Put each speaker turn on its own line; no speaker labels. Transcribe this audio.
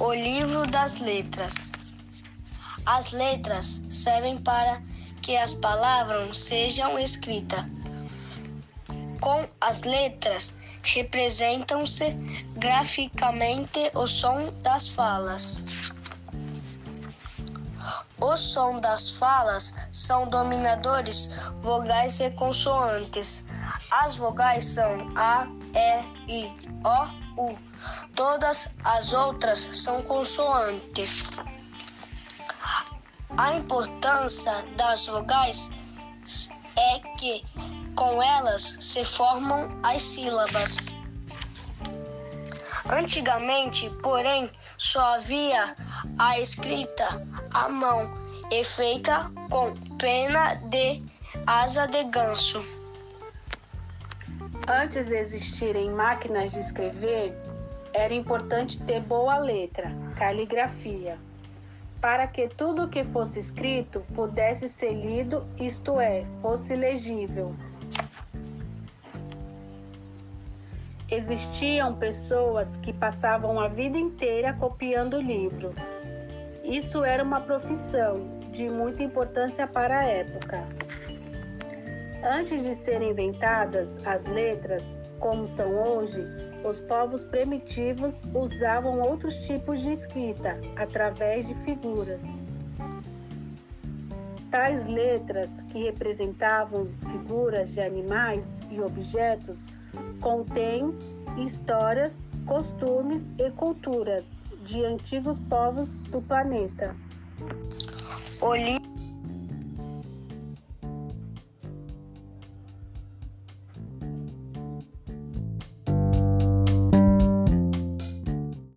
O livro das letras. As letras servem para que as palavras sejam escritas. Com as letras representam-se graficamente o som das falas. O som das falas são dominadores vogais e consoantes. As vogais são A, E, I, O, U. Todas as outras são consoantes. A importância das vogais é que com elas se formam as sílabas. Antigamente, porém, só havia a escrita à mão e feita com pena de asa de ganso.
Antes de existirem máquinas de escrever, era importante ter boa letra, caligrafia, para que tudo que fosse escrito pudesse ser lido, isto é, fosse legível. Existiam pessoas que passavam a vida inteira copiando livro. Isso era uma profissão de muita importância para a época. Antes de serem inventadas as letras, como são hoje, os povos primitivos usavam outros tipos de escrita, através de figuras. Tais letras, que representavam figuras de animais e objetos, contêm histórias, costumes e culturas de antigos povos do planeta.
O